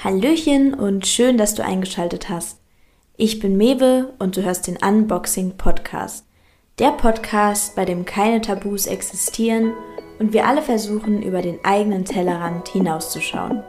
Hallöchen und schön, dass du eingeschaltet hast. Ich bin Mewe und du hörst den Unboxing Podcast. Der Podcast, bei dem keine Tabus existieren und wir alle versuchen, über den eigenen Tellerrand hinauszuschauen.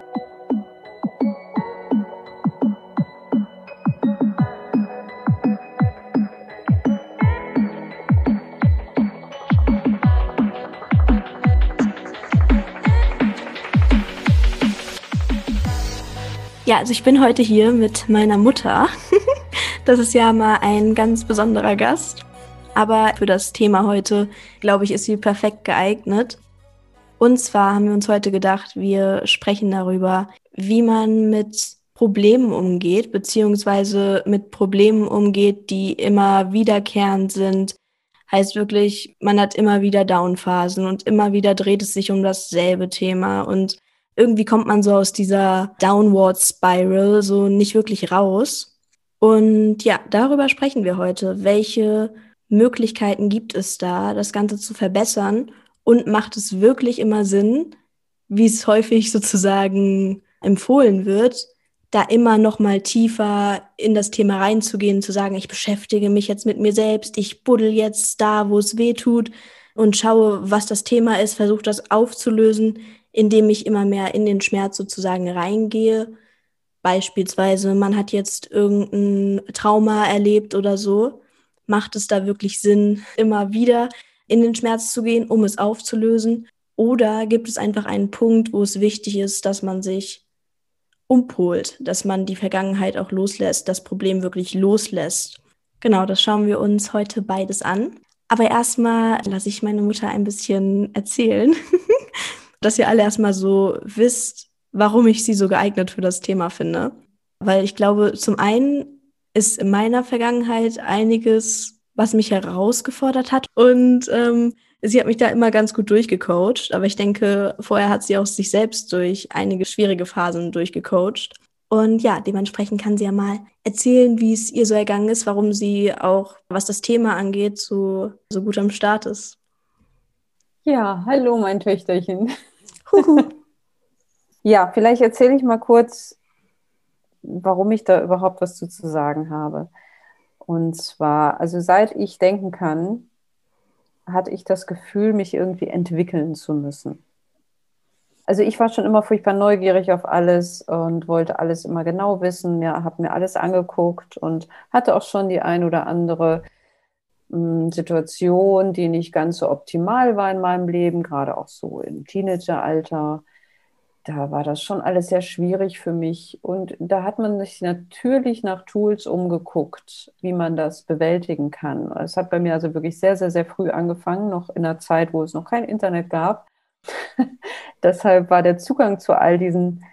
Ja, also ich bin heute hier mit meiner Mutter. das ist ja mal ein ganz besonderer Gast. Aber für das Thema heute, glaube ich, ist sie perfekt geeignet. Und zwar haben wir uns heute gedacht, wir sprechen darüber, wie man mit Problemen umgeht, beziehungsweise mit Problemen umgeht, die immer wiederkehrend sind. Heißt wirklich, man hat immer wieder Downphasen und immer wieder dreht es sich um dasselbe Thema und irgendwie kommt man so aus dieser Downward Spiral so nicht wirklich raus. Und ja, darüber sprechen wir heute. Welche Möglichkeiten gibt es da, das Ganze zu verbessern? Und macht es wirklich immer Sinn, wie es häufig sozusagen empfohlen wird, da immer noch mal tiefer in das Thema reinzugehen, zu sagen, ich beschäftige mich jetzt mit mir selbst, ich buddel jetzt da, wo es weh tut und schaue, was das Thema ist, versuche das aufzulösen, indem ich immer mehr in den Schmerz sozusagen reingehe. Beispielsweise, man hat jetzt irgendein Trauma erlebt oder so. Macht es da wirklich Sinn, immer wieder in den Schmerz zu gehen, um es aufzulösen? Oder gibt es einfach einen Punkt, wo es wichtig ist, dass man sich umpolt, dass man die Vergangenheit auch loslässt, das Problem wirklich loslässt? Genau, das schauen wir uns heute beides an. Aber erstmal lasse ich meine Mutter ein bisschen erzählen, dass ihr alle erstmal so wisst, warum ich sie so geeignet für das Thema finde. Weil ich glaube, zum einen ist in meiner Vergangenheit einiges, was mich herausgefordert hat. Und ähm, sie hat mich da immer ganz gut durchgecoacht. Aber ich denke, vorher hat sie auch sich selbst durch einige schwierige Phasen durchgecoacht. Und ja, dementsprechend kann sie ja mal erzählen, wie es ihr so ergangen ist, warum sie auch, was das Thema angeht, so, so gut am Start ist. Ja, hallo mein Töchterchen. ja, vielleicht erzähle ich mal kurz, warum ich da überhaupt was zu, zu sagen habe. Und zwar, also seit ich denken kann, hatte ich das Gefühl, mich irgendwie entwickeln zu müssen. Also ich war schon immer furchtbar neugierig auf alles und wollte alles immer genau wissen, mir, habe mir alles angeguckt und hatte auch schon die ein oder andere Situation, die nicht ganz so optimal war in meinem Leben, gerade auch so im Teenageralter. Da war das schon alles sehr schwierig für mich. Und da hat man sich natürlich nach Tools umgeguckt, wie man das bewältigen kann. Es hat bei mir also wirklich sehr, sehr, sehr früh angefangen, noch in einer Zeit, wo es noch kein Internet gab. Deshalb war der Zugang zu all diesen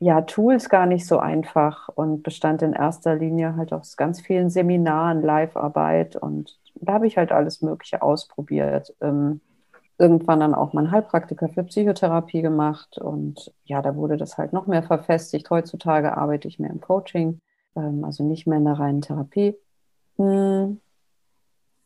ja, Tools gar nicht so einfach und bestand in erster Linie halt aus ganz vielen Seminaren, Live-Arbeit und da habe ich halt alles Mögliche ausprobiert. Ähm, irgendwann dann auch mein Heilpraktiker für Psychotherapie gemacht und ja, da wurde das halt noch mehr verfestigt. Heutzutage arbeite ich mehr im Coaching, ähm, also nicht mehr in der reinen Therapie. Hm.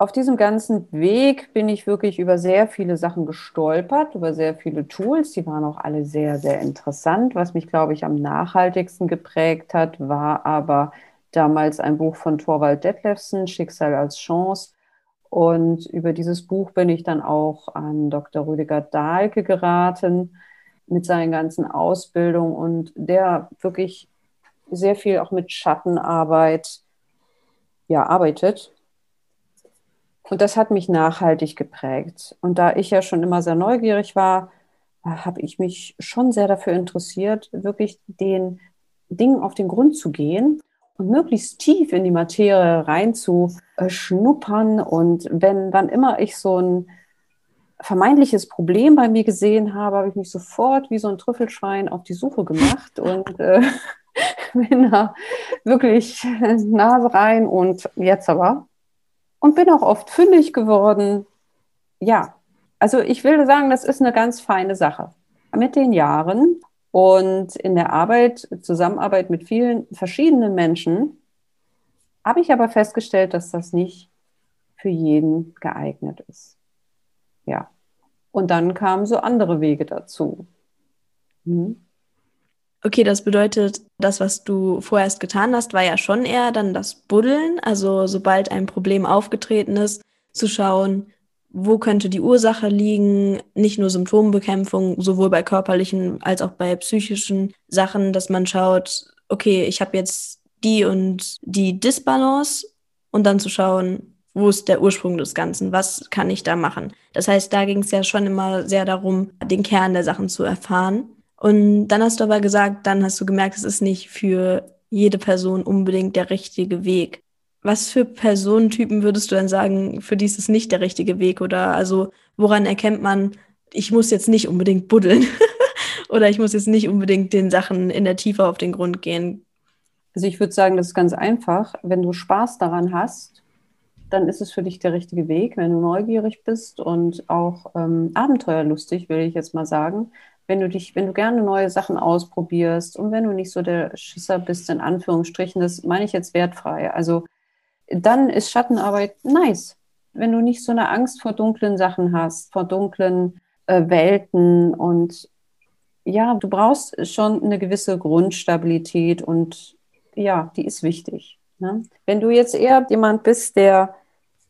Auf diesem ganzen Weg bin ich wirklich über sehr viele Sachen gestolpert, über sehr viele Tools. Die waren auch alle sehr, sehr interessant. Was mich, glaube ich, am nachhaltigsten geprägt hat, war aber damals ein Buch von Thorwald Detlefsen, Schicksal als Chance, und über dieses Buch bin ich dann auch an Dr. Rüdiger Dahlke geraten mit seinen ganzen Ausbildungen und der wirklich sehr viel auch mit Schattenarbeit ja, arbeitet. Und das hat mich nachhaltig geprägt. Und da ich ja schon immer sehr neugierig war, habe ich mich schon sehr dafür interessiert, wirklich den Dingen auf den Grund zu gehen und möglichst tief in die Materie reinzuschnuppern. Und wenn dann immer ich so ein vermeintliches Problem bei mir gesehen habe, habe ich mich sofort wie so ein Trüffelschwein auf die Suche gemacht und äh, bin da wirklich Nase rein und jetzt aber. Und bin auch oft fündig geworden. Ja, also ich will sagen, das ist eine ganz feine Sache. Mit den Jahren und in der Arbeit, Zusammenarbeit mit vielen verschiedenen Menschen, habe ich aber festgestellt, dass das nicht für jeden geeignet ist. Ja. Und dann kamen so andere Wege dazu. Hm. Okay, das bedeutet, das, was du vorerst getan hast, war ja schon eher dann das Buddeln. Also sobald ein Problem aufgetreten ist, zu schauen, wo könnte die Ursache liegen, nicht nur Symptombekämpfung, sowohl bei körperlichen als auch bei psychischen Sachen, dass man schaut, okay, ich habe jetzt die und die Disbalance und dann zu schauen, wo ist der Ursprung des Ganzen, was kann ich da machen. Das heißt, da ging es ja schon immer sehr darum, den Kern der Sachen zu erfahren. Und dann hast du aber gesagt, dann hast du gemerkt, es ist nicht für jede Person unbedingt der richtige Weg. Was für Personentypen würdest du denn sagen, für die ist es nicht der richtige Weg? Oder also woran erkennt man, ich muss jetzt nicht unbedingt buddeln oder ich muss jetzt nicht unbedingt den Sachen in der Tiefe auf den Grund gehen? Also ich würde sagen, das ist ganz einfach. Wenn du Spaß daran hast, dann ist es für dich der richtige Weg. Wenn du neugierig bist und auch ähm, abenteuerlustig, will ich jetzt mal sagen, wenn du dich, wenn du gerne neue Sachen ausprobierst und wenn du nicht so der Schisser bist, in Anführungsstrichen, das meine ich jetzt wertfrei. Also dann ist Schattenarbeit nice. Wenn du nicht so eine Angst vor dunklen Sachen hast, vor dunklen äh, Welten und ja, du brauchst schon eine gewisse Grundstabilität und ja, die ist wichtig. Ne? Wenn du jetzt eher jemand bist, der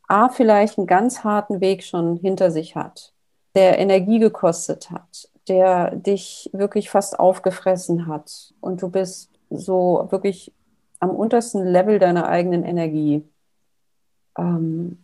A, vielleicht einen ganz harten Weg schon hinter sich hat, der Energie gekostet hat, der dich wirklich fast aufgefressen hat und du bist so wirklich am untersten Level deiner eigenen Energie, ähm,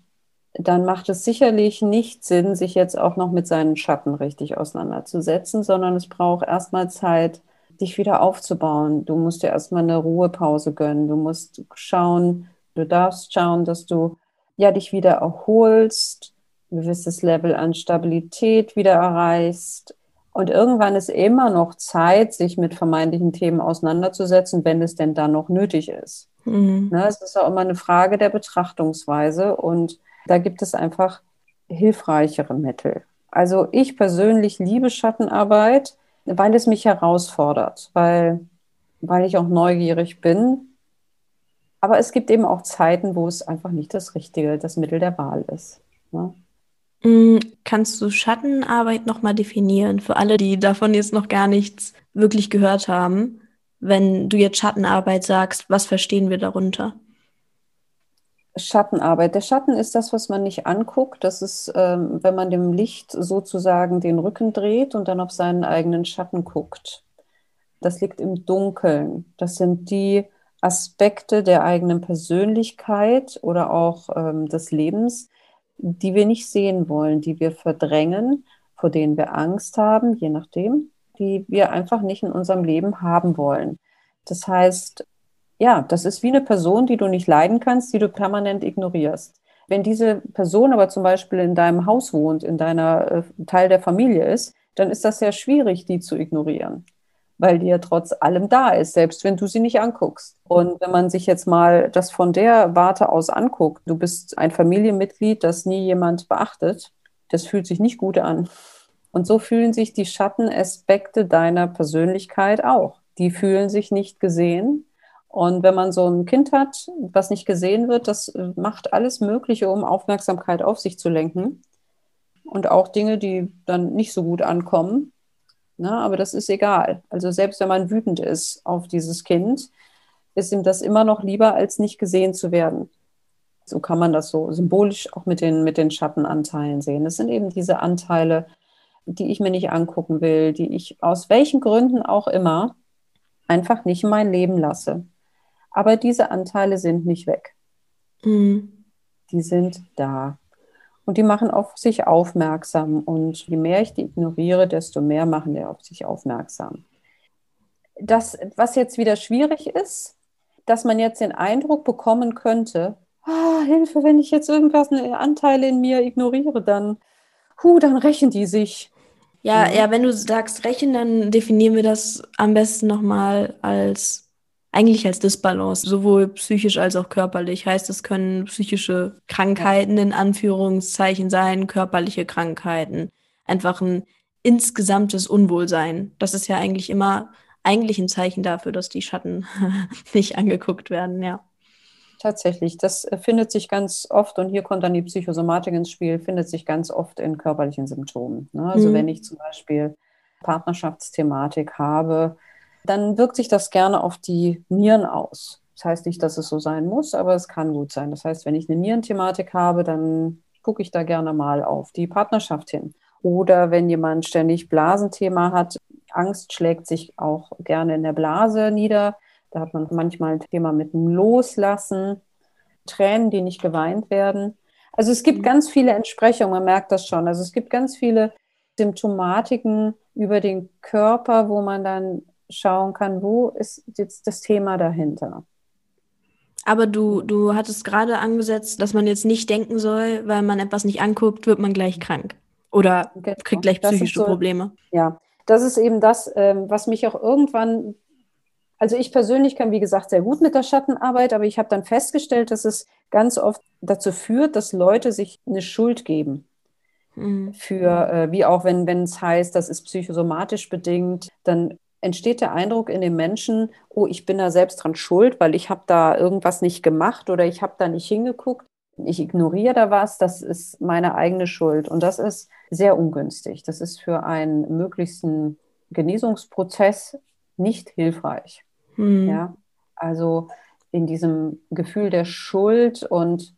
dann macht es sicherlich nicht Sinn, sich jetzt auch noch mit seinen Schatten richtig auseinanderzusetzen, sondern es braucht erstmal Zeit, dich wieder aufzubauen. Du musst dir erstmal eine Ruhepause gönnen. Du musst schauen, du darfst schauen, dass du ja dich wieder erholst, ein gewisses Level an Stabilität wieder erreichst. Und irgendwann ist immer noch Zeit, sich mit vermeintlichen Themen auseinanderzusetzen, wenn es denn dann noch nötig ist. Mhm. Ne, es ist auch immer eine Frage der Betrachtungsweise und da gibt es einfach hilfreichere Mittel. Also ich persönlich liebe Schattenarbeit weil es mich herausfordert, weil, weil ich auch neugierig bin. Aber es gibt eben auch Zeiten, wo es einfach nicht das Richtige, das Mittel der Wahl ist. Ne? Mm, kannst du Schattenarbeit nochmal definieren für alle, die davon jetzt noch gar nichts wirklich gehört haben? Wenn du jetzt Schattenarbeit sagst, was verstehen wir darunter? Schattenarbeit. Der Schatten ist das, was man nicht anguckt. Das ist, ähm, wenn man dem Licht sozusagen den Rücken dreht und dann auf seinen eigenen Schatten guckt. Das liegt im Dunkeln. Das sind die Aspekte der eigenen Persönlichkeit oder auch ähm, des Lebens, die wir nicht sehen wollen, die wir verdrängen, vor denen wir Angst haben, je nachdem, die wir einfach nicht in unserem Leben haben wollen. Das heißt, ja, das ist wie eine Person, die du nicht leiden kannst, die du permanent ignorierst. Wenn diese Person aber zum Beispiel in deinem Haus wohnt, in deiner äh, Teil der Familie ist, dann ist das sehr schwierig, die zu ignorieren, weil die ja trotz allem da ist, selbst wenn du sie nicht anguckst. Und wenn man sich jetzt mal das von der Warte aus anguckt, du bist ein Familienmitglied, das nie jemand beachtet, das fühlt sich nicht gut an. Und so fühlen sich die Schattenaspekte deiner Persönlichkeit auch. Die fühlen sich nicht gesehen, und wenn man so ein Kind hat, was nicht gesehen wird, das macht alles Mögliche, um Aufmerksamkeit auf sich zu lenken. Und auch Dinge, die dann nicht so gut ankommen. Na, aber das ist egal. Also selbst wenn man wütend ist auf dieses Kind, ist ihm das immer noch lieber, als nicht gesehen zu werden. So kann man das so symbolisch auch mit den, mit den Schattenanteilen sehen. Das sind eben diese Anteile, die ich mir nicht angucken will, die ich aus welchen Gründen auch immer einfach nicht in mein Leben lasse. Aber diese Anteile sind nicht weg. Mhm. Die sind da. Und die machen auf sich aufmerksam. Und je mehr ich die ignoriere, desto mehr machen die auf sich aufmerksam. Das, was jetzt wieder schwierig ist, dass man jetzt den Eindruck bekommen könnte, ah, Hilfe, wenn ich jetzt irgendwas, eine Anteile in mir ignoriere, dann, hu, dann rächen die sich. Ja, ja, wenn du sagst rächen, dann definieren wir das am besten nochmal als eigentlich als Disbalance, sowohl psychisch als auch körperlich. Heißt, es können psychische Krankheiten in Anführungszeichen sein, körperliche Krankheiten, einfach ein insgesamtes Unwohlsein. Das ist ja eigentlich immer eigentlich ein Zeichen dafür, dass die Schatten nicht angeguckt werden, ja. Tatsächlich, das äh, findet sich ganz oft, und hier kommt dann die Psychosomatik ins Spiel, findet sich ganz oft in körperlichen Symptomen. Ne? Also mhm. wenn ich zum Beispiel Partnerschaftsthematik habe, dann wirkt sich das gerne auf die Nieren aus. Das heißt nicht, dass es so sein muss, aber es kann gut sein. Das heißt, wenn ich eine Nierenthematik habe, dann gucke ich da gerne mal auf die Partnerschaft hin. Oder wenn jemand ständig Blasenthema hat, Angst schlägt sich auch gerne in der Blase nieder. Da hat man manchmal ein Thema mit dem Loslassen, Tränen, die nicht geweint werden. Also es gibt mhm. ganz viele Entsprechungen, man merkt das schon. Also es gibt ganz viele Symptomatiken über den Körper, wo man dann schauen kann, wo ist jetzt das Thema dahinter. Aber du, du hattest gerade angesetzt, dass man jetzt nicht denken soll, weil man etwas nicht anguckt, wird man gleich krank. Oder genau. kriegt gleich psychische so, Probleme. Ja, das ist eben das, ähm, was mich auch irgendwann, also ich persönlich kann, wie gesagt, sehr gut mit der Schattenarbeit, aber ich habe dann festgestellt, dass es ganz oft dazu führt, dass Leute sich eine Schuld geben. Mhm. Für, äh, wie auch wenn es heißt, das ist psychosomatisch bedingt, dann entsteht der Eindruck in den Menschen, oh, ich bin da selbst dran schuld, weil ich habe da irgendwas nicht gemacht oder ich habe da nicht hingeguckt. Ich ignoriere da was, das ist meine eigene Schuld. Und das ist sehr ungünstig. Das ist für einen möglichsten Genesungsprozess nicht hilfreich. Hm. Ja, also in diesem Gefühl der Schuld und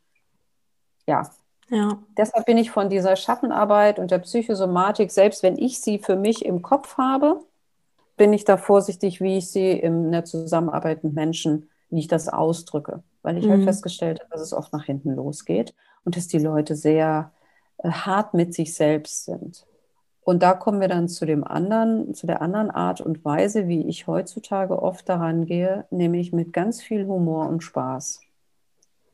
ja. ja. Deshalb bin ich von dieser Schattenarbeit und der Psychosomatik, selbst wenn ich sie für mich im Kopf habe, bin ich da vorsichtig, wie ich sie in der Zusammenarbeit mit Menschen, wie ich das ausdrücke. Weil ich halt mhm. halt festgestellt habe, dass es oft nach hinten losgeht und dass die Leute sehr äh, hart mit sich selbst sind. Und da kommen wir dann zu dem anderen, zu der anderen Art und Weise, wie ich heutzutage oft daran gehe, nämlich mit ganz viel Humor und Spaß.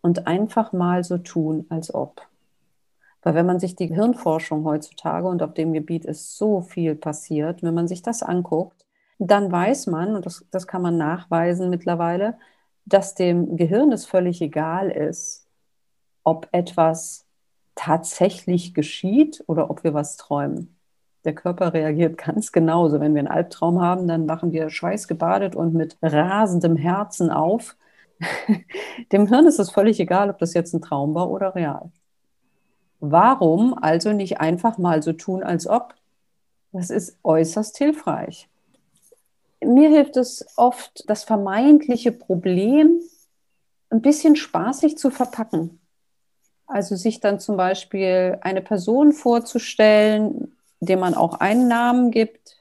Und einfach mal so tun, als ob. Weil wenn man sich die Hirnforschung heutzutage und auf dem Gebiet ist so viel passiert, wenn man sich das anguckt, dann weiß man, und das, das kann man nachweisen mittlerweile, dass dem Gehirn es völlig egal ist, ob etwas tatsächlich geschieht oder ob wir was träumen. Der Körper reagiert ganz genauso. Wenn wir einen Albtraum haben, dann wachen wir schweißgebadet und mit rasendem Herzen auf. Dem Hirn ist es völlig egal, ob das jetzt ein Traum war oder real. Warum also nicht einfach mal so tun, als ob? Das ist äußerst hilfreich mir hilft es oft, das vermeintliche Problem ein bisschen spaßig zu verpacken. Also sich dann zum Beispiel eine Person vorzustellen, dem man auch einen Namen gibt.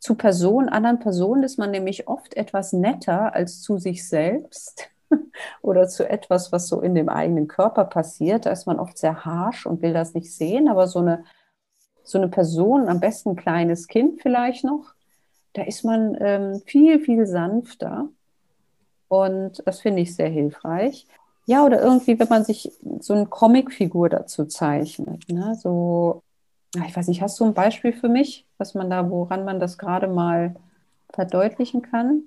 Zu Personen, anderen Personen ist man nämlich oft etwas netter als zu sich selbst oder zu etwas, was so in dem eigenen Körper passiert. Da ist man oft sehr harsh und will das nicht sehen, aber so eine, so eine Person, am besten ein kleines Kind vielleicht noch, da ist man ähm, viel, viel sanfter. Und das finde ich sehr hilfreich. Ja, oder irgendwie, wenn man sich so eine Comicfigur dazu zeichnet. Ne? So, ich weiß nicht, hast du ein Beispiel für mich, was man da, woran man das gerade mal verdeutlichen kann?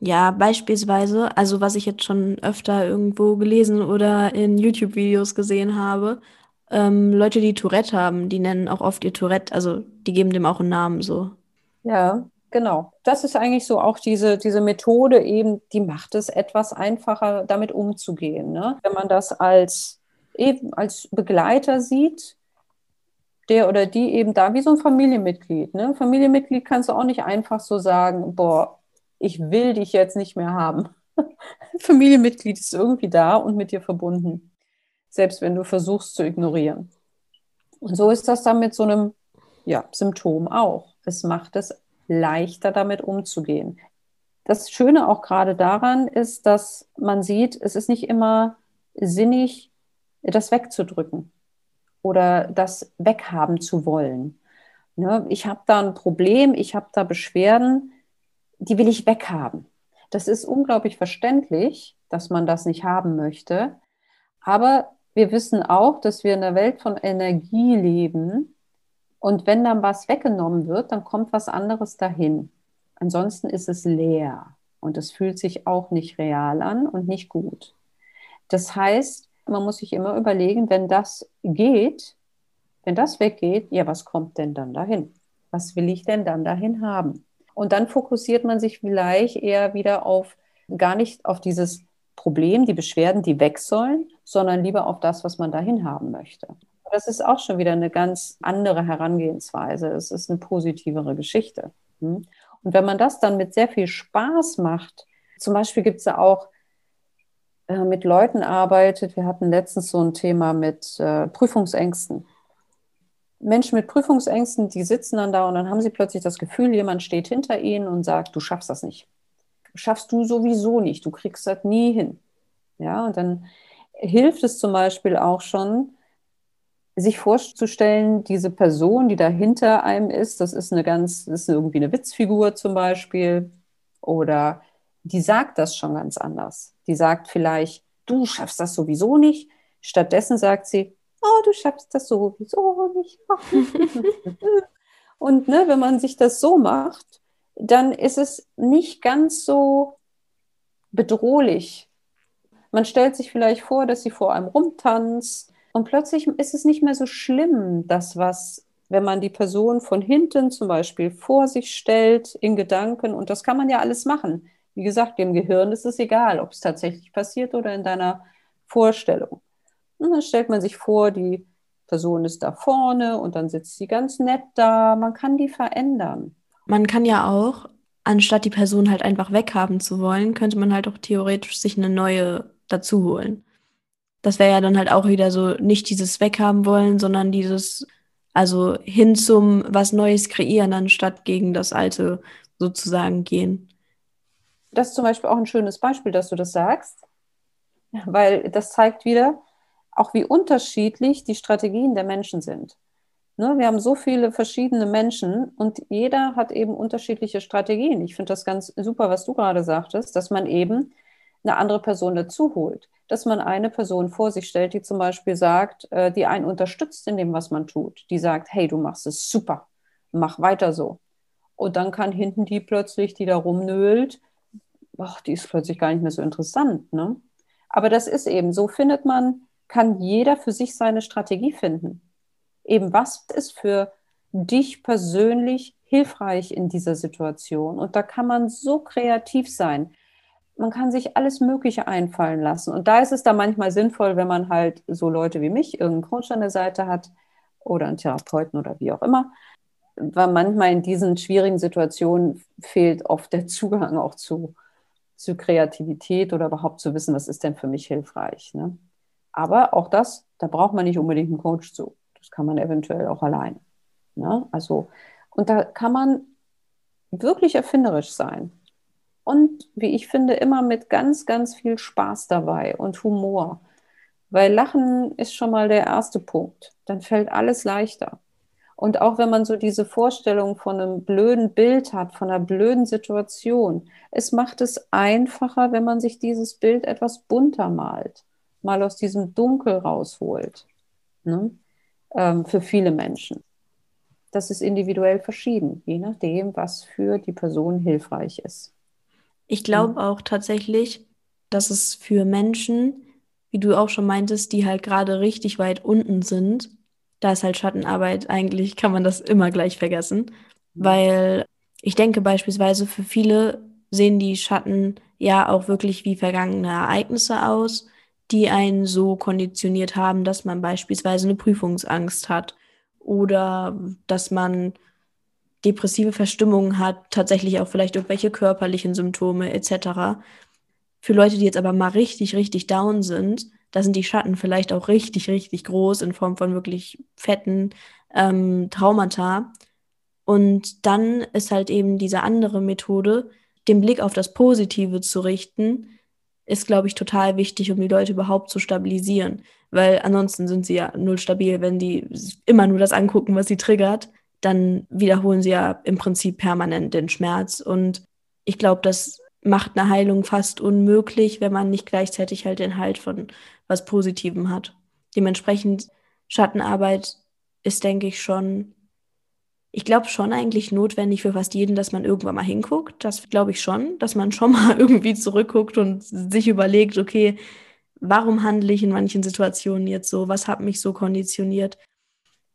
Ja, beispielsweise, also was ich jetzt schon öfter irgendwo gelesen oder in YouTube-Videos gesehen habe, ähm, Leute, die Tourette haben, die nennen auch oft ihr Tourette, also die geben dem auch einen Namen so. Ja, genau. Das ist eigentlich so auch diese, diese Methode eben, die macht es etwas einfacher, damit umzugehen. Ne? Wenn man das als, eben als Begleiter sieht, der oder die eben da wie so ein Familienmitglied. Ne? Familienmitglied kannst du auch nicht einfach so sagen, boah, ich will dich jetzt nicht mehr haben. Familienmitglied ist irgendwie da und mit dir verbunden, selbst wenn du versuchst zu ignorieren. Und so ist das dann mit so einem ja, Symptom auch es macht es leichter, damit umzugehen. Das Schöne auch gerade daran ist, dass man sieht, es ist nicht immer sinnig, das wegzudrücken oder das weghaben zu wollen. Ne? Ich habe da ein Problem, ich habe da Beschwerden, die will ich weghaben. Das ist unglaublich verständlich, dass man das nicht haben möchte. Aber wir wissen auch, dass wir in der Welt von Energie leben und wenn dann was weggenommen wird, dann kommt was anderes dahin. Ansonsten ist es leer und es fühlt sich auch nicht real an und nicht gut. Das heißt, man muss sich immer überlegen, wenn das geht, wenn das weggeht, ja, was kommt denn dann dahin? Was will ich denn dann dahin haben? Und dann fokussiert man sich vielleicht eher wieder auf gar nicht auf dieses Problem, die Beschwerden, die weg sollen, sondern lieber auf das, was man dahin haben möchte. Das ist auch schon wieder eine ganz andere Herangehensweise. Es ist eine positivere Geschichte. Hm? Und wenn man das dann mit sehr viel Spaß macht, zum Beispiel gibt es ja auch äh, mit Leuten arbeitet, wir hatten letztens so ein Thema mit äh, Prüfungsängsten. Menschen mit Prüfungsängsten, die sitzen dann da und dann haben sie plötzlich das Gefühl, jemand steht hinter ihnen und sagt, du schaffst das nicht. Schaffst du sowieso nicht, du kriegst das nie hin. Ja, und dann hilft es zum Beispiel auch schon, sich vorzustellen, diese Person, die da hinter einem ist, das ist eine ganz, das ist irgendwie eine Witzfigur zum Beispiel, oder die sagt das schon ganz anders. Die sagt vielleicht, du schaffst das sowieso nicht. Stattdessen sagt sie, oh, du schaffst das sowieso nicht. Und ne, wenn man sich das so macht, dann ist es nicht ganz so bedrohlich. Man stellt sich vielleicht vor, dass sie vor einem rumtanzt und plötzlich ist es nicht mehr so schlimm, das, was, wenn man die Person von hinten zum Beispiel vor sich stellt in Gedanken, und das kann man ja alles machen. Wie gesagt, dem Gehirn ist es egal, ob es tatsächlich passiert oder in deiner Vorstellung. Und dann stellt man sich vor, die Person ist da vorne und dann sitzt sie ganz nett da. Man kann die verändern. Man kann ja auch, anstatt die Person halt einfach weghaben zu wollen, könnte man halt auch theoretisch sich eine neue dazu holen. Das wäre ja dann halt auch wieder so nicht dieses Weghaben wollen, sondern dieses, also hin zum was Neues kreieren, anstatt gegen das Alte sozusagen gehen. Das ist zum Beispiel auch ein schönes Beispiel, dass du das sagst, weil das zeigt wieder, auch wie unterschiedlich die Strategien der Menschen sind. Ne, wir haben so viele verschiedene Menschen und jeder hat eben unterschiedliche Strategien. Ich finde das ganz super, was du gerade sagtest, dass man eben eine andere Person dazu holt. Dass man eine Person vor sich stellt, die zum Beispiel sagt, äh, die einen unterstützt in dem, was man tut. Die sagt, hey, du machst es super, mach weiter so. Und dann kann hinten die plötzlich, die da rumnölt, ach, die ist plötzlich gar nicht mehr so interessant. Ne? Aber das ist eben, so findet man, kann jeder für sich seine Strategie finden. Eben, was ist für dich persönlich hilfreich in dieser Situation? Und da kann man so kreativ sein. Man kann sich alles Mögliche einfallen lassen. Und da ist es dann manchmal sinnvoll, wenn man halt so Leute wie mich, irgendeinen Coach an der Seite hat oder einen Therapeuten oder wie auch immer, weil manchmal in diesen schwierigen Situationen fehlt oft der Zugang auch zu zu Kreativität oder überhaupt zu wissen, was ist denn für mich hilfreich. Ne? Aber auch das, da braucht man nicht unbedingt einen Coach zu. Das kann man eventuell auch allein. Ne? Also, und da kann man wirklich erfinderisch sein. Und wie ich finde, immer mit ganz, ganz viel Spaß dabei und Humor. Weil Lachen ist schon mal der erste Punkt. Dann fällt alles leichter. Und auch wenn man so diese Vorstellung von einem blöden Bild hat, von einer blöden Situation, es macht es einfacher, wenn man sich dieses Bild etwas bunter malt, mal aus diesem Dunkel rausholt. Ne? Ähm, für viele Menschen. Das ist individuell verschieden, je nachdem, was für die Person hilfreich ist. Ich glaube mhm. auch tatsächlich, dass es für Menschen, wie du auch schon meintest, die halt gerade richtig weit unten sind, da ist halt Schattenarbeit, eigentlich kann man das immer gleich vergessen, mhm. weil ich denke beispielsweise für viele sehen die Schatten ja auch wirklich wie vergangene Ereignisse aus, die einen so konditioniert haben, dass man beispielsweise eine Prüfungsangst hat oder dass man depressive Verstimmungen hat, tatsächlich auch vielleicht irgendwelche körperlichen Symptome etc. Für Leute, die jetzt aber mal richtig, richtig down sind, da sind die Schatten vielleicht auch richtig, richtig groß in Form von wirklich fetten ähm, Traumata. Und dann ist halt eben diese andere Methode, den Blick auf das Positive zu richten, ist, glaube ich, total wichtig, um die Leute überhaupt zu stabilisieren. Weil ansonsten sind sie ja null stabil, wenn die immer nur das angucken, was sie triggert, dann wiederholen sie ja im Prinzip permanent den Schmerz. Und ich glaube, das macht eine Heilung fast unmöglich, wenn man nicht gleichzeitig halt den Halt von was Positivem hat. Dementsprechend Schattenarbeit ist, denke ich, schon, ich glaube schon eigentlich notwendig für fast jeden, dass man irgendwann mal hinguckt. Das glaube ich schon, dass man schon mal irgendwie zurückguckt und sich überlegt, okay, warum handle ich in manchen Situationen jetzt so? Was hat mich so konditioniert?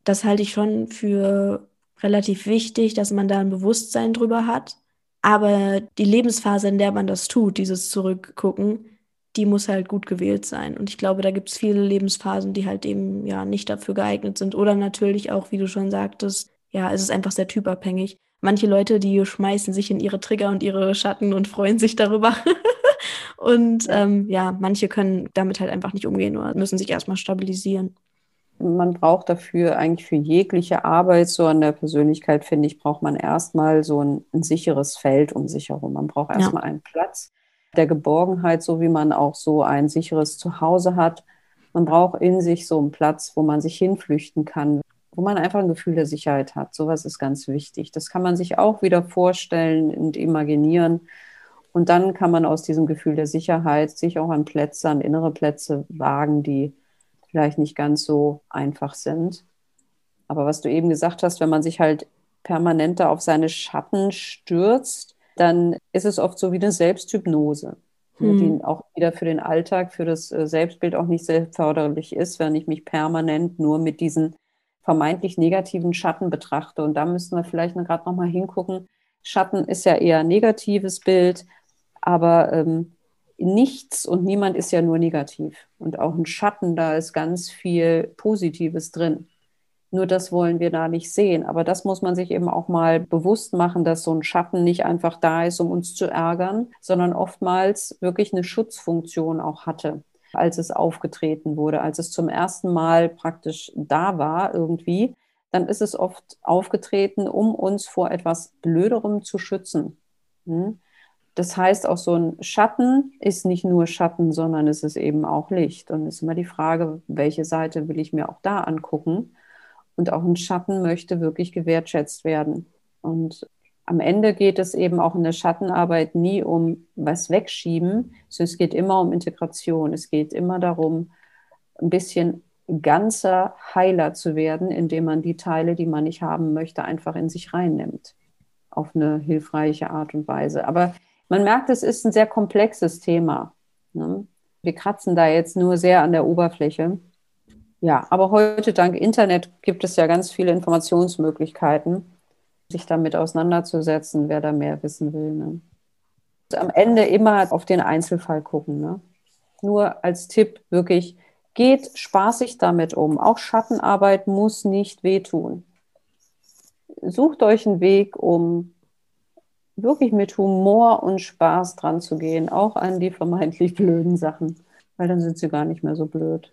Das halte ich schon für relativ wichtig, dass man da ein Bewusstsein drüber hat. Aber die Lebensphase, in der man das tut, dieses Zurückgucken, die muss halt gut gewählt sein. Und ich glaube, da gibt es viele Lebensphasen, die halt eben ja nicht dafür geeignet sind. Oder natürlich auch, wie du schon sagtest, ja, es ist einfach sehr typabhängig. manche Leute, die schmeißen sich in ihre Trigger und ihre Schatten und freuen sich darüber. und. Ähm, ja, manche können damit halt einfach nicht umgehen oder müssen sich erstmal stabilisieren. Man braucht dafür eigentlich für jegliche Arbeit so an der Persönlichkeit, finde ich, braucht man erstmal so ein, ein sicheres Feld um sich herum. Man braucht erstmal ja. einen Platz der Geborgenheit, so wie man auch so ein sicheres Zuhause hat. Man braucht in sich so einen Platz, wo man sich hinflüchten kann, wo man einfach ein Gefühl der Sicherheit hat. Sowas ist ganz wichtig. Das kann man sich auch wieder vorstellen und imaginieren. Und dann kann man aus diesem Gefühl der Sicherheit sich auch an Plätze, an innere Plätze wagen, die vielleicht nicht ganz so einfach sind. Aber was du eben gesagt hast, wenn man sich halt permanent auf seine Schatten stürzt, dann ist es oft so wie eine Selbsthypnose, hm. die auch wieder für den Alltag, für das äh, Selbstbild auch nicht sehr förderlich ist, wenn ich mich permanent nur mit diesen vermeintlich negativen Schatten betrachte. Und da müssen wir vielleicht gerade noch mal hingucken. Schatten ist ja eher ein negatives Bild, aber ähm, nichts und niemand ist ja nur negativ. Und auch ein Schatten, da ist ganz viel Positives drin. Nur das wollen wir da nicht sehen. Aber das muss man sich eben auch mal bewusst machen, dass so ein Schatten nicht einfach da ist, um uns zu ärgern, sondern oftmals wirklich eine Schutzfunktion auch hatte, als es aufgetreten wurde, als es zum ersten Mal praktisch da war irgendwie. Dann ist es oft aufgetreten, um uns vor etwas Blöderem zu schützen. Hm? Das heißt, auch so ein Schatten ist nicht nur Schatten, sondern es ist eben auch Licht. Und es ist immer die Frage, welche Seite will ich mir auch da angucken? Und auch ein Schatten möchte wirklich gewertschätzt werden. Und am Ende geht es eben auch in der Schattenarbeit nie um was wegschieben, sondern es geht immer um Integration. Es geht immer darum, ein bisschen ganzer Heiler zu werden, indem man die Teile, die man nicht haben möchte, einfach in sich reinnimmt. Auf eine hilfreiche Art und Weise. Aber man merkt, es ist ein sehr komplexes Thema. Ne? Wir kratzen da jetzt nur sehr an der Oberfläche. Ja, aber heute dank Internet gibt es ja ganz viele Informationsmöglichkeiten, sich damit auseinanderzusetzen, wer da mehr wissen will. Ne? Am Ende immer auf den Einzelfall gucken. Ne? Nur als Tipp wirklich, geht spaßig damit um. Auch Schattenarbeit muss nicht wehtun. Sucht euch einen Weg, um wirklich mit Humor und Spaß dran zu gehen, auch an die vermeintlich blöden Sachen, weil dann sind sie gar nicht mehr so blöd.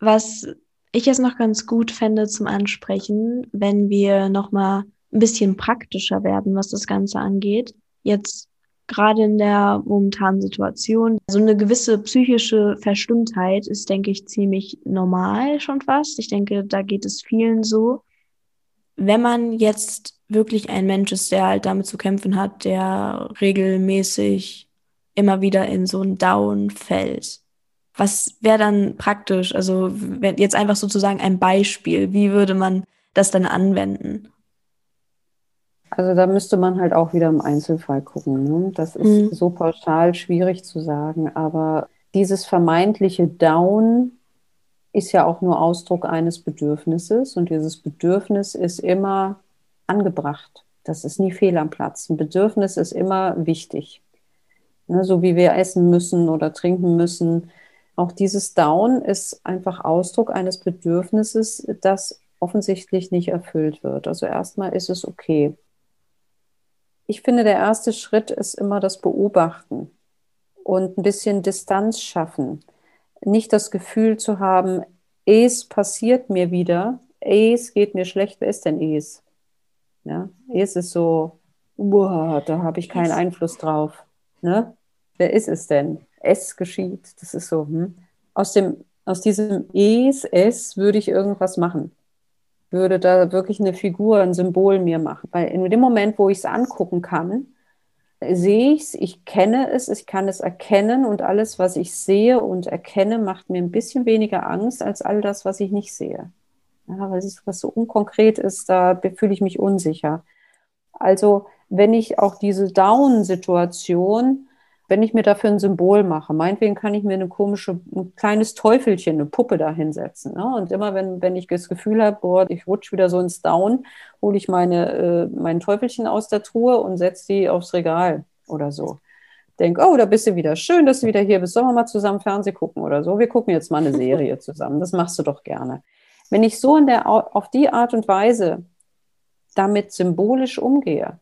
Was ich jetzt noch ganz gut fände zum Ansprechen, wenn wir nochmal ein bisschen praktischer werden, was das Ganze angeht. Jetzt gerade in der momentanen Situation. So eine gewisse psychische Verstimmtheit ist, denke ich, ziemlich normal schon fast. Ich denke, da geht es vielen so. Wenn man jetzt wirklich ein Mensch ist, der halt damit zu kämpfen hat, der regelmäßig immer wieder in so ein Down fällt. Was wäre dann praktisch? Also jetzt einfach sozusagen ein Beispiel, wie würde man das dann anwenden? Also da müsste man halt auch wieder im Einzelfall gucken. Ne? Das ist mhm. so pauschal schwierig zu sagen, aber dieses vermeintliche Down ist ja auch nur Ausdruck eines Bedürfnisses und dieses Bedürfnis ist immer angebracht. Das ist nie fehl am Platz. Ein Bedürfnis ist immer wichtig. Ne, so wie wir essen müssen oder trinken müssen. Auch dieses Down ist einfach Ausdruck eines Bedürfnisses, das offensichtlich nicht erfüllt wird. Also erstmal ist es okay. Ich finde, der erste Schritt ist immer das Beobachten und ein bisschen Distanz schaffen. Nicht das Gefühl zu haben, es passiert mir wieder, es geht mir schlecht, wer ist denn es? Ja, es ist so, boah, da habe ich keinen Einfluss drauf. Ne? Wer ist es denn? Es geschieht. Das ist so. Hm? Aus, dem, aus diesem Es, Es würde ich irgendwas machen. Würde da wirklich eine Figur, ein Symbol mir machen. Weil in dem Moment, wo ich es angucken kann, sehe ich es, ich kenne es, ich kann es erkennen und alles, was ich sehe und erkenne, macht mir ein bisschen weniger Angst als all das, was ich nicht sehe. Ja, weil es was so unkonkret ist, da fühle ich mich unsicher. Also wenn ich auch diese Down-Situation, wenn ich mir dafür ein Symbol mache, meinetwegen kann ich mir eine komische, ein kleines Teufelchen, eine Puppe da hinsetzen. Ne? Und immer wenn, wenn ich das Gefühl habe, boah, ich rutsche wieder so ins Down, hole ich meine, äh, mein Teufelchen aus der Truhe und setze die aufs Regal oder so. Denk, oh, da bist du wieder. Schön, dass du wieder hier bist. Sollen wir mal zusammen Fernsehen gucken oder so? Wir gucken jetzt mal eine Serie zusammen. Das machst du doch gerne. Wenn ich so in der, auf die Art und Weise damit symbolisch umgehe,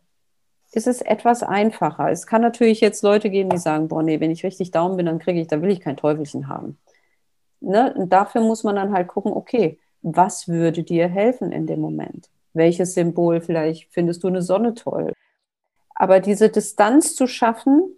ist es etwas einfacher. Es kann natürlich jetzt Leute geben, die sagen, boah, nee, wenn ich richtig down bin, dann kriege ich, da will ich kein Teufelchen haben. Ne? Und dafür muss man dann halt gucken, okay, was würde dir helfen in dem Moment? Welches Symbol, vielleicht findest du eine Sonne toll. Aber diese Distanz zu schaffen,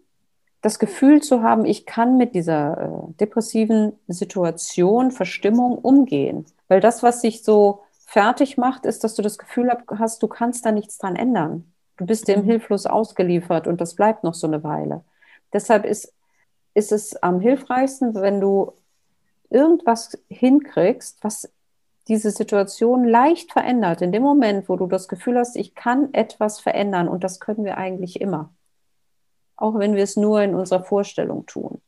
das Gefühl zu haben, ich kann mit dieser äh, depressiven Situation, Verstimmung umgehen. Weil das, was sich so fertig macht, ist, dass du das Gefühl hast, du kannst da nichts dran ändern. Du bist dem mhm. hilflos ausgeliefert und das bleibt noch so eine Weile. Deshalb ist, ist es am hilfreichsten, wenn du irgendwas hinkriegst, was diese Situation leicht verändert. In dem Moment, wo du das Gefühl hast, ich kann etwas verändern und das können wir eigentlich immer. Auch wenn wir es nur in unserer Vorstellung tun.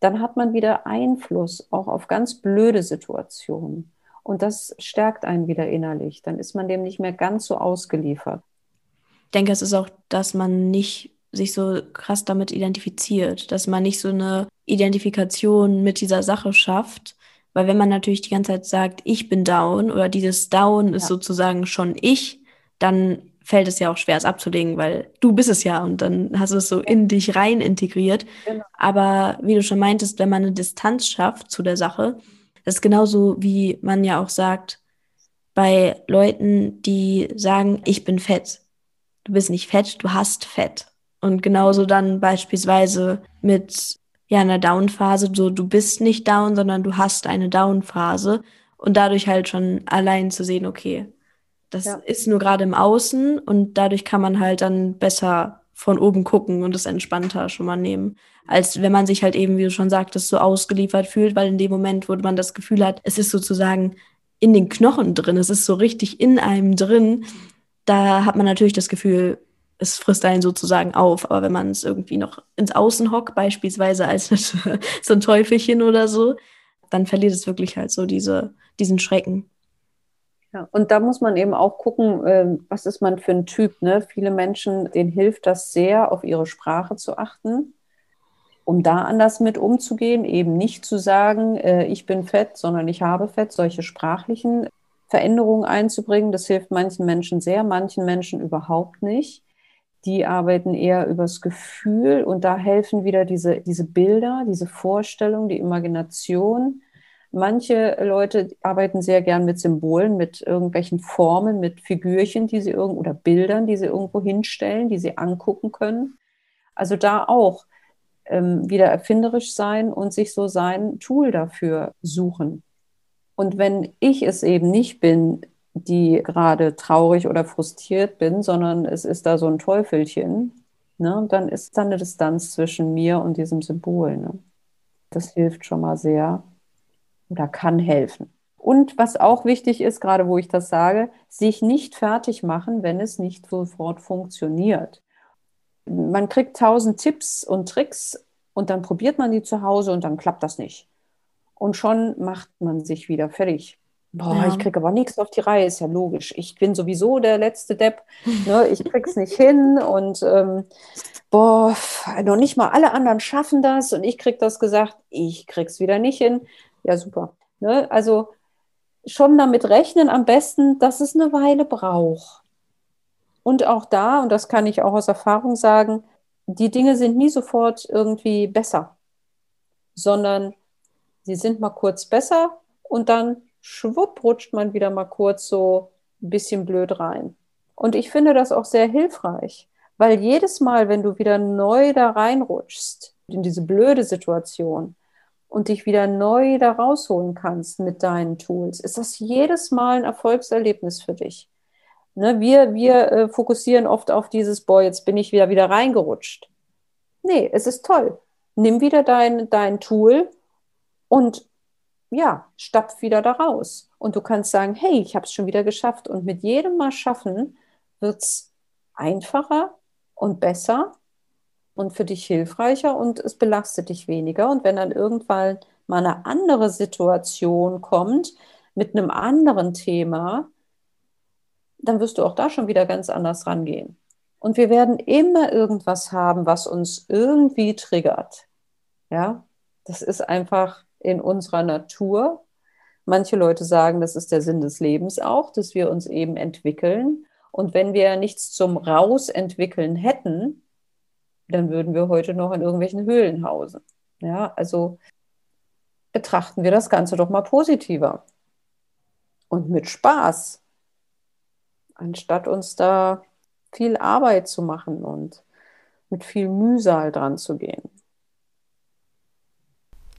Dann hat man wieder Einfluss auch auf ganz blöde Situationen. Und das stärkt einen wieder innerlich. Dann ist man dem nicht mehr ganz so ausgeliefert denke, es ist auch, dass man nicht sich so krass damit identifiziert, dass man nicht so eine Identifikation mit dieser Sache schafft. Weil wenn man natürlich die ganze Zeit sagt, ich bin down oder dieses Down ja. ist sozusagen schon ich, dann fällt es ja auch schwer, es abzulegen, weil du bist es ja und dann hast du es so in dich rein integriert. Genau. Aber wie du schon meintest, wenn man eine Distanz schafft zu der Sache, das ist genauso wie man ja auch sagt, bei Leuten, die sagen, ich bin fett du bist nicht fett, du hast Fett. Und genauso dann beispielsweise mit ja einer Down-Phase, so du bist nicht down, sondern du hast eine Down-Phase und dadurch halt schon allein zu sehen, okay, das ja. ist nur gerade im Außen und dadurch kann man halt dann besser von oben gucken und es entspannter schon mal nehmen, als wenn man sich halt eben, wie du schon sagtest, so ausgeliefert fühlt, weil in dem Moment, wo man das Gefühl hat, es ist sozusagen in den Knochen drin, es ist so richtig in einem drin, da hat man natürlich das Gefühl, es frisst einen sozusagen auf. Aber wenn man es irgendwie noch ins Außen hockt, beispielsweise als so ein Teufelchen oder so, dann verliert es wirklich halt so diese, diesen Schrecken. Ja, und da muss man eben auch gucken, äh, was ist man für ein Typ. Ne? Viele Menschen, denen hilft das sehr, auf ihre Sprache zu achten, um da anders mit umzugehen, eben nicht zu sagen, äh, ich bin fett, sondern ich habe Fett, solche sprachlichen Veränderungen einzubringen. Das hilft manchen Menschen sehr, manchen Menschen überhaupt nicht. Die arbeiten eher übers Gefühl und da helfen wieder diese, diese Bilder, diese Vorstellung, die Imagination. Manche Leute arbeiten sehr gern mit Symbolen, mit irgendwelchen Formen, mit Figürchen, die sie irgendwo oder Bildern, die sie irgendwo hinstellen, die sie angucken können. Also da auch ähm, wieder erfinderisch sein und sich so sein Tool dafür suchen. Und wenn ich es eben nicht bin, die gerade traurig oder frustriert bin, sondern es ist da so ein Teufelchen, ne, dann ist da eine Distanz zwischen mir und diesem Symbol. Ne? Das hilft schon mal sehr oder kann helfen. Und was auch wichtig ist, gerade wo ich das sage, sich nicht fertig machen, wenn es nicht sofort funktioniert. Man kriegt tausend Tipps und Tricks und dann probiert man die zu Hause und dann klappt das nicht und schon macht man sich wieder fertig. Boah, ja. ich kriege aber nichts auf die Reihe, ist ja logisch. Ich bin sowieso der letzte Depp. Ne? Ich krieg's nicht hin und ähm, boah, noch nicht mal alle anderen schaffen das und ich krieg das gesagt, ich krieg's wieder nicht hin. Ja, super. Ne? Also schon damit rechnen am besten, dass es eine Weile braucht. Und auch da, und das kann ich auch aus Erfahrung sagen, die Dinge sind nie sofort irgendwie besser, sondern sie sind mal kurz besser und dann schwupp rutscht man wieder mal kurz so ein bisschen blöd rein. Und ich finde das auch sehr hilfreich, weil jedes Mal, wenn du wieder neu da reinrutschst, in diese blöde Situation und dich wieder neu da rausholen kannst mit deinen Tools, ist das jedes Mal ein Erfolgserlebnis für dich. Ne, wir wir äh, fokussieren oft auf dieses, boah, jetzt bin ich wieder wieder reingerutscht. Nee, es ist toll. Nimm wieder dein, dein Tool und ja, stapf wieder da raus. Und du kannst sagen, hey, ich habe es schon wieder geschafft. Und mit jedem Mal schaffen wird es einfacher und besser und für dich hilfreicher und es belastet dich weniger. Und wenn dann irgendwann mal eine andere Situation kommt mit einem anderen Thema, dann wirst du auch da schon wieder ganz anders rangehen. Und wir werden immer irgendwas haben, was uns irgendwie triggert. Ja, das ist einfach in unserer Natur. Manche Leute sagen, das ist der Sinn des Lebens auch, dass wir uns eben entwickeln. Und wenn wir nichts zum Rausentwickeln hätten, dann würden wir heute noch in irgendwelchen Höhlen hausen. Ja, also betrachten wir das Ganze doch mal positiver und mit Spaß, anstatt uns da viel Arbeit zu machen und mit viel Mühsal dran zu gehen.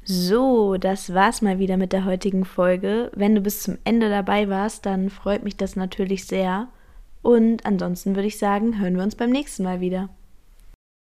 So, das war's mal wieder mit der heutigen Folge. Wenn du bis zum Ende dabei warst, dann freut mich das natürlich sehr. Und ansonsten würde ich sagen, hören wir uns beim nächsten Mal wieder.